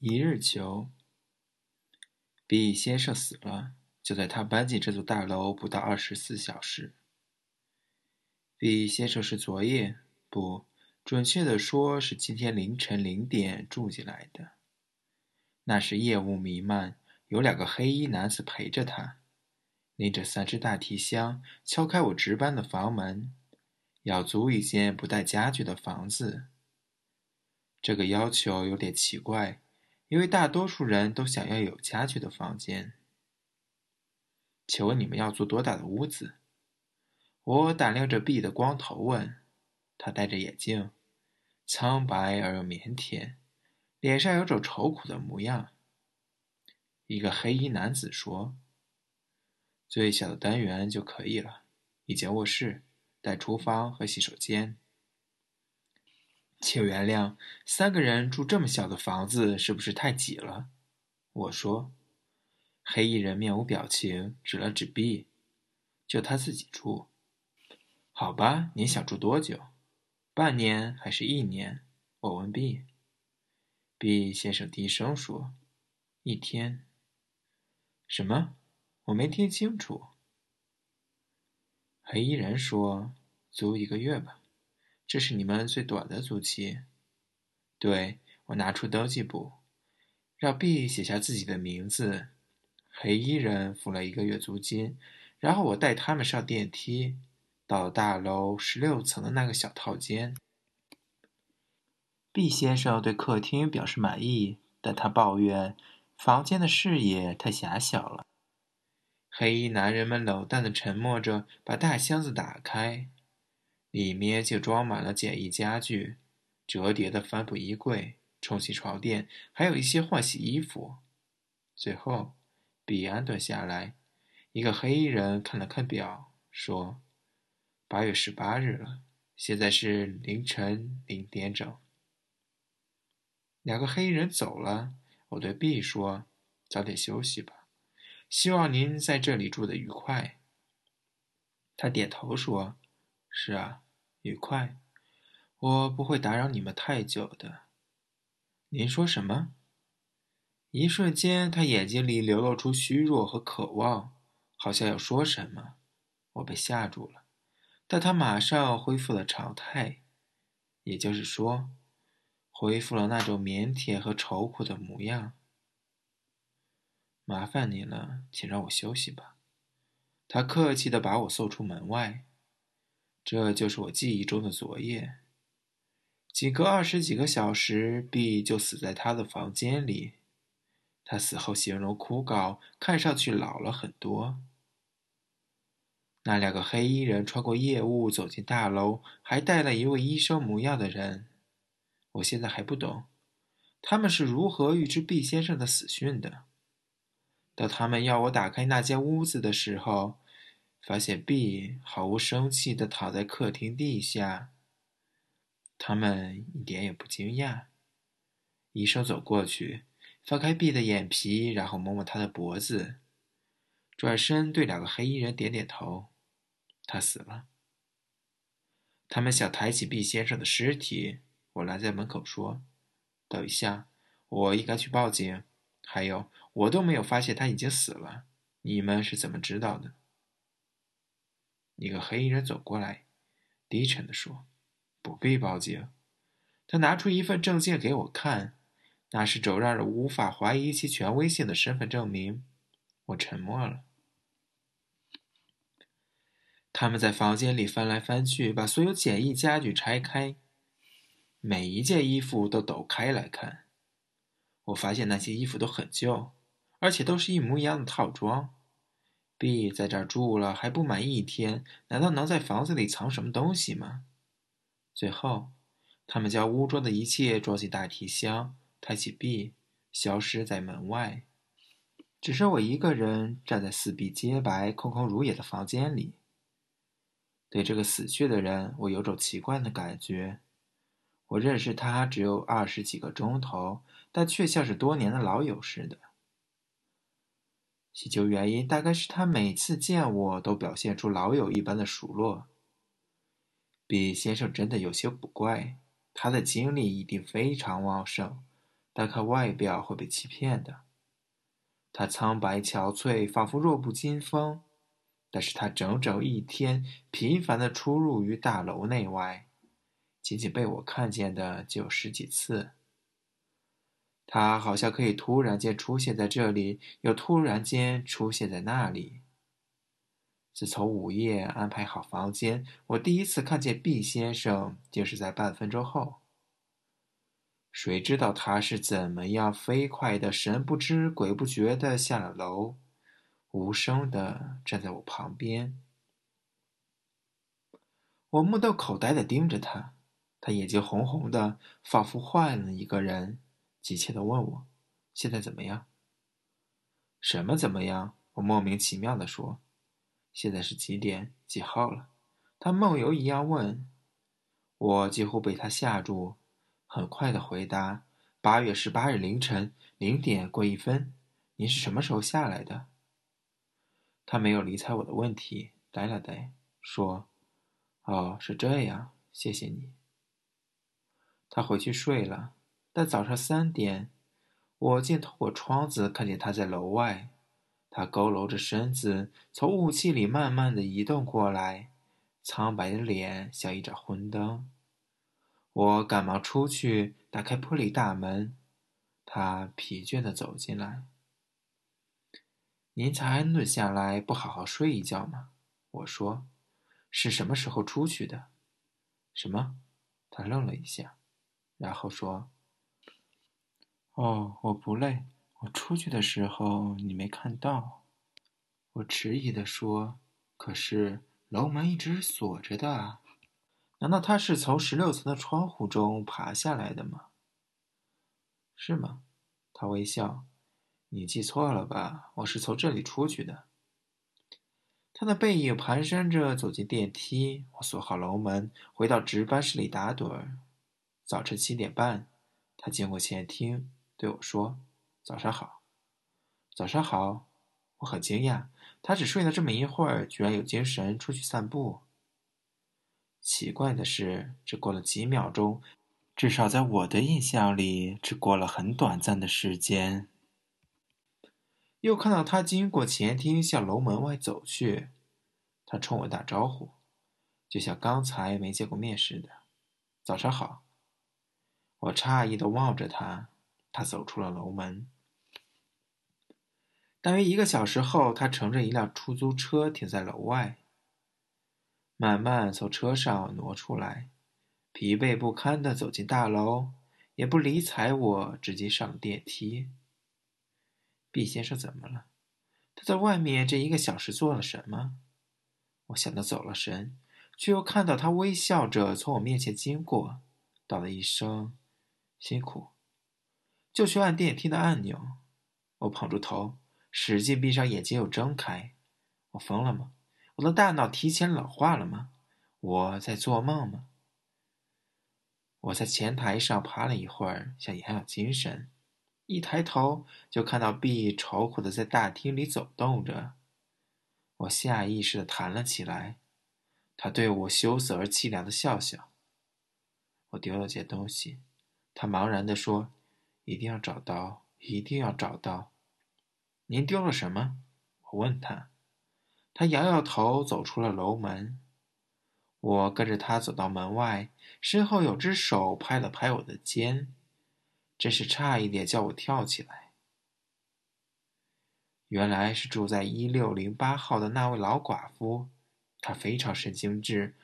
一日求，B 先生死了，就在他搬进这座大楼不到二十四小时。B 先生是昨夜，不准确的说是今天凌晨零点住进来的。那时夜雾弥漫，有两个黑衣男子陪着他，拎着三只大提箱，敲开我值班的房门，要租一间不带家具的房子。这个要求有点奇怪。因为大多数人都想要有家具的房间。请问你们要租多大的屋子？我打量着 B 的光头问。他戴着眼镜，苍白而又腼腆，脸上有种愁苦的模样。一个黑衣男子说：“最小的单元就可以了，一间卧室，带厨房和洗手间。”请原谅，三个人住这么小的房子是不是太挤了？我说。黑衣人面无表情，指了指 B，就他自己住。好吧，你想住多久？半年还是一年？我问 B。B 先生低声说：“一天。”什么？我没听清楚。黑衣人说：“租一个月吧。”这是你们最短的租期。对我拿出登记簿，让 B 写下自己的名字。黑衣人付了一个月租金，然后我带他们上电梯，到了大楼十六层的那个小套间。B 先生对客厅表示满意，但他抱怨房间的视野太狭小了。黑衣男人们冷淡的沉默着，把大箱子打开。里面就装满了简易家具、折叠的帆布衣柜、冲洗床垫，还有一些换洗衣服。最后，比安顿下来，一个黑衣人看了看表，说：“八月十八日了，现在是凌晨零点整。”两个黑衣人走了，我对 B 说：“早点休息吧，希望您在这里住得愉快。”他点头说。是啊，愉快。我不会打扰你们太久的。您说什么？一瞬间，他眼睛里流露出虚弱和渴望，好像要说什么。我被吓住了，但他马上恢复了常态，也就是说，恢复了那种腼腆和愁苦的模样。麻烦您了，请让我休息吧。他客气地把我送出门外。这就是我记忆中的昨夜。仅隔二十几个小时，B 就死在他的房间里。他死后形容枯槁，看上去老了很多。那两个黑衣人穿过夜雾走进大楼，还带了一位医生模样的人。我现在还不懂，他们是如何预知 B 先生的死讯的。当他们要我打开那间屋子的时候。发现 B 毫无生气地躺在客厅地下，他们一点也不惊讶。医生走过去，翻开 B 的眼皮，然后摸摸他的脖子，转身对两个黑衣人点点头。他死了。他们想抬起 B 先生的尸体，我拦在门口说：“等一下，我应该去报警。还有，我都没有发现他已经死了。你们是怎么知道的？”一个黑衣人走过来，低沉地说：“不必报警。”他拿出一份证件给我看，那是种让人无法怀疑其权威性的身份证明。我沉默了。他们在房间里翻来翻去，把所有简易家具拆开，每一件衣服都抖开来看。我发现那些衣服都很旧，而且都是一模一样的套装。B 在这住了还不满一天，难道能在房子里藏什么东西吗？最后，他们将屋中的一切装进大提箱，抬起 B，消失在门外。只剩我一个人站在四壁洁白、空空如也的房间里。对这个死去的人，我有种奇怪的感觉。我认识他只有二十几个钟头，但却像是多年的老友似的。祈求原因大概是他每次见我都表现出老友一般的熟络。比先生真的有些古怪，他的精力一定非常旺盛，但看外表会被欺骗的。他苍白憔悴，仿佛弱不禁风。但是他整整一天频繁地出入于大楼内外，仅仅被我看见的就有十几次。他好像可以突然间出现在这里，又突然间出现在那里。自从午夜安排好房间，我第一次看见毕先生，竟是在半分钟后。谁知道他是怎么样飞快的、神不知鬼不觉的下了楼，无声的站在我旁边。我目瞪口呆的盯着他，他眼睛红红的，仿佛换了一个人，急切的问我：“现在怎么样？”“什么怎么样？”我莫名其妙的说。现在是几点几号了？他梦游一样问。我几乎被他吓住，很快的回答：“八月十八日凌晨零点过一分。您是什么时候下来的？”他没有理睬我的问题，呆了呆，说：“哦，是这样，谢谢你。”他回去睡了。但早上三点，我竟透过窗子看见他在楼外。他佝偻着身子，从雾气里慢慢的移动过来，苍白的脸像一盏昏灯。我赶忙出去，打开玻璃大门。他疲倦的走进来。您才安顿下来，不好好睡一觉吗？我说。是什么时候出去的？什么？他愣了一下，然后说：“哦，我不累。”我出去的时候，你没看到。我迟疑地说：“可是楼门一直锁着的啊，难道他是从十六层的窗户中爬下来的吗？”是吗？他微笑。你记错了吧？我是从这里出去的。他的背影蹒跚着走进电梯。我锁好楼门，回到值班室里打盹儿。早晨七点半，他经过前厅，对我说。早上好，早上好，我很惊讶，他只睡了这么一会儿，居然有精神出去散步。奇怪的是，只过了几秒钟，至少在我的印象里，只过了很短暂的时间。又看到他经过前厅向楼门外走去，他冲我打招呼，就像刚才没见过面似的。早上好，我诧异的望着他，他走出了楼门。大约一个小时后，他乘着一辆出租车停在楼外，慢慢从车上挪出来，疲惫不堪地走进大楼，也不理睬我，直接上了电梯。毕先生怎么了？他在外面这一个小时做了什么？我想到走了神，却又看到他微笑着从我面前经过，道了一声“辛苦”，就去按电梯的按钮。我捧住头。使劲闭上眼睛，又睁开。我疯了吗？我的大脑提前老化了吗？我在做梦吗？我在前台上趴了一会儿，想养养精神。一抬头，就看到 B 愁苦的在大厅里走动着。我下意识的弹了起来。他对我羞涩而凄凉的笑笑。我丢了件东西。他茫然的说：“一定要找到，一定要找到。”您丢了什么？我问他。他摇摇头，走出了楼门。我跟着他走到门外，身后有只手拍了拍我的肩，真是差一点叫我跳起来。原来是住在一六零八号的那位老寡妇，她非常神经质，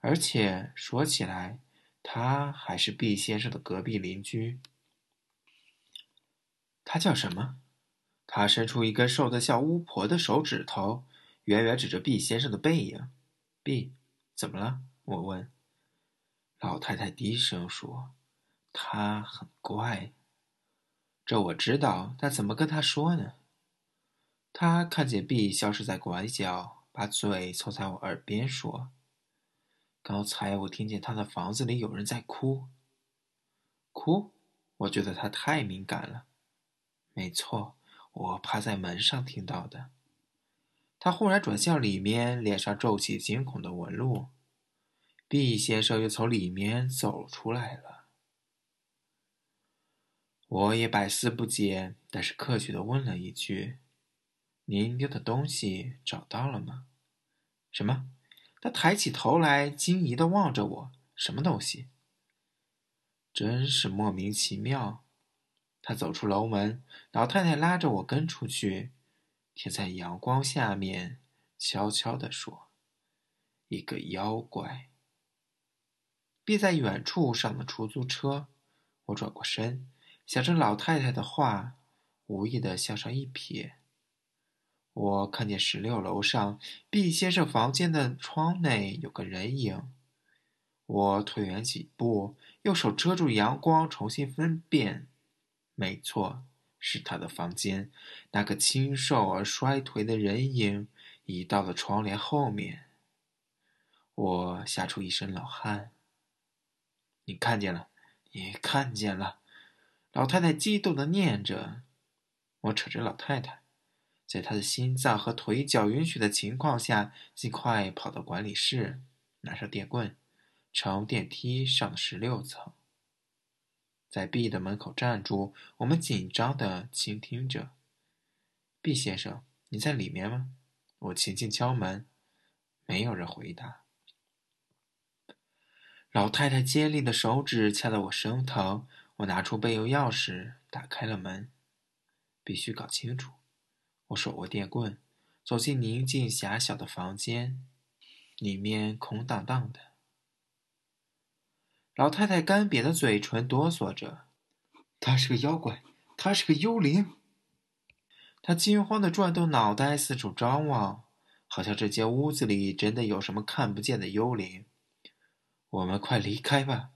而且说起来，她还是毕先生的隔壁邻居。她叫什么？他伸出一根瘦得像巫婆的手指头，远远指着毕先生的背影。毕，怎么了？我问。老太太低声说：“他很怪。”这我知道，但怎么跟他说呢？他看见 B 消失在拐角，把嘴凑在我耳边说：“刚才我听见他的房子里有人在哭。”哭？我觉得他太敏感了。没错。我趴在门上听到的。他忽然转向里面，脸上皱起惊恐的纹路。毕先生又从里面走出来了。我也百思不解，但是客气的问了一句：“您丢的东西找到了吗？”什么？他抬起头来，惊疑的望着我：“什么东西？”真是莫名其妙。他走出楼门，老太太拉着我跟出去，贴在阳光下面，悄悄地说：“一个妖怪。”避在远处上了出租车，我转过身，想着老太太的话，无意的向上一瞥。我看见十六楼上毕先生房间的窗内有个人影。我退远几步，用手遮住阳光，重新分辨。没错，是他的房间。那个清瘦而衰颓的人影移到了窗帘后面。我吓出一身冷汗。你看见了，你看见了！老太太激动的念着。我扯着老太太，在她的心脏和腿脚允许的情况下，尽快跑到管理室，拿上电棍。乘电梯上十六层，在 B 的门口站住。我们紧张的倾听着。毕先生，你在里面吗？我轻轻敲门，没有人回答。老太太尖利的手指掐得我生疼。我拿出备用钥匙，打开了门。必须搞清楚。我手握电棍，走进宁静狭小的房间，里面空荡荡的。老太太干瘪的嘴唇哆嗦着，他是个妖怪，他是个幽灵。她惊慌的转动脑袋，四处张望，好像这间屋子里真的有什么看不见的幽灵。我们快离开吧！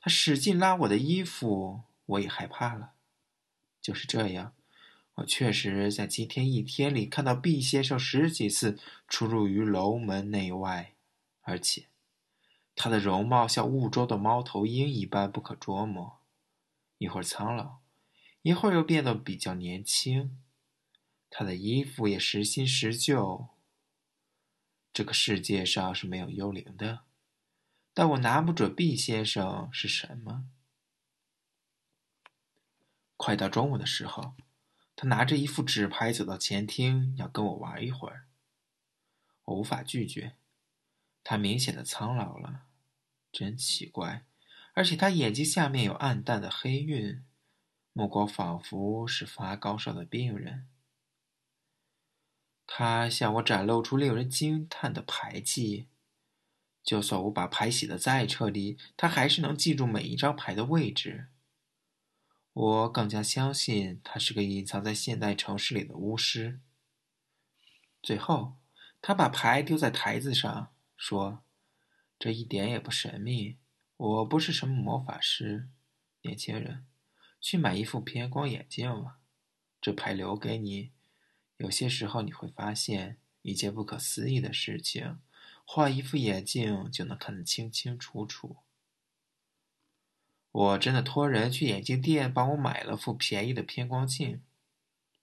她使劲拉我的衣服，我也害怕了。就是这样，我确实在今天一天里看到毕先生十几次出入于楼门内外，而且。他的容貌像雾中的猫头鹰一般不可捉摸，一会儿苍老，一会儿又变得比较年轻。他的衣服也时新时旧。这个世界上是没有幽灵的，但我拿不准毕先生是什么。快到中午的时候，他拿着一副纸牌走到前厅，要跟我玩一会儿。我无法拒绝，他明显的苍老了。真奇怪，而且他眼睛下面有暗淡的黑晕，目光仿佛是发高烧的病人。他向我展露出令人惊叹的牌技，就算我把牌洗得再彻底，他还是能记住每一张牌的位置。我更加相信他是个隐藏在现代城市里的巫师。最后，他把牌丢在台子上，说。这一点也不神秘。我不是什么魔法师，年轻人，去买一副偏光眼镜吧。这牌留给你。有些时候你会发现一件不可思议的事情：换一副眼镜就能看得清清楚楚。我真的托人去眼镜店帮我买了副便宜的偏光镜，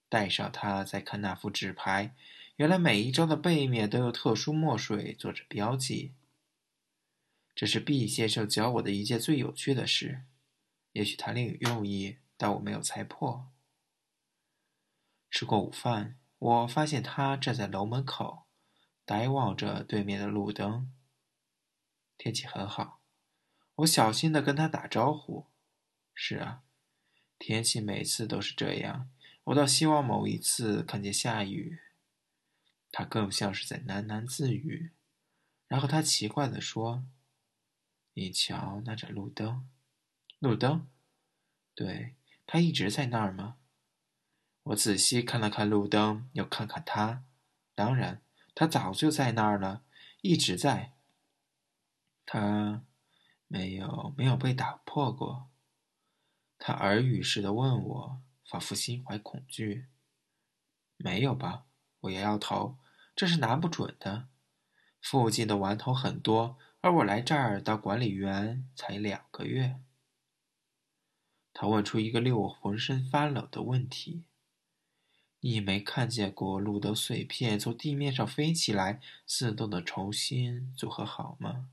戴上它再看那副纸牌，原来每一张的背面都有特殊墨水做着标记。这是毕先生教我的一件最有趣的事，也许他另有用意，但我没有猜破。吃过午饭，我发现他站在楼门口，呆望着对面的路灯。天气很好，我小心的跟他打招呼。是啊，天气每次都是这样，我倒希望某一次看见下雨。他更像是在喃喃自语，然后他奇怪的说。你瞧那盏路灯，路灯，对，它一直在那儿吗？我仔细看了看路灯，又看看它，当然，它早就在那儿了，一直在。它没有没有被打破过。他耳语似的问我，仿佛心怀恐惧。没有吧？我摇摇头，这是拿不准的。附近的顽童很多。而我来这儿当管理员才两个月。他问出一个令我浑身发冷的问题：“你没看见过路灯碎片从地面上飞起来，自动的重新组合好吗？”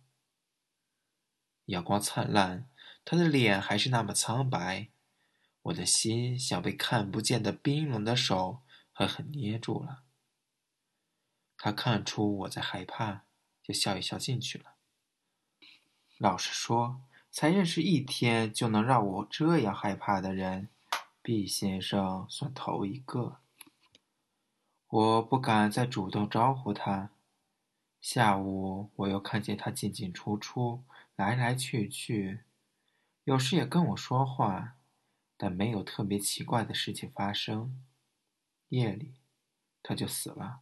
阳光灿烂，他的脸还是那么苍白。我的心像被看不见的冰冷的手狠狠捏住了。他看出我在害怕，就笑一笑进去了。老实说，才认识一天就能让我这样害怕的人，毕先生算头一个。我不敢再主动招呼他。下午我又看见他进进出出，来来去去，有时也跟我说话，但没有特别奇怪的事情发生。夜里，他就死了。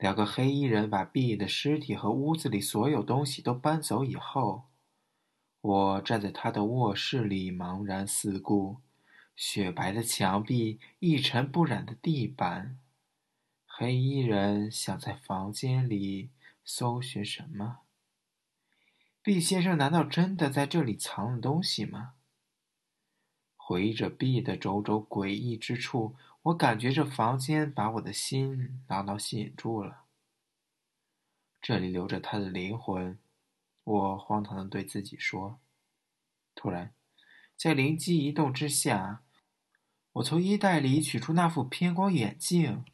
两个黑衣人把 B 的尸体和屋子里所有东西都搬走以后，我站在他的卧室里茫然四顾。雪白的墙壁，一尘不染的地板，黑衣人想在房间里搜寻什么？B 先生难道真的在这里藏了东西吗？回忆着 B 的种种诡异之处，我感觉这房间把我的心牢牢吸引住了。这里留着他的灵魂，我荒唐的对自己说。突然，在灵机一动之下。我从衣袋里取出那副偏光眼镜，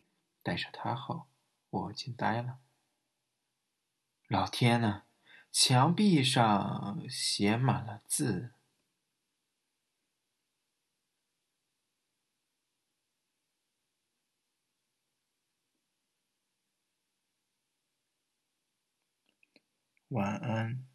戴上它后，我惊呆了。老天呐，墙壁上写满了字。晚安。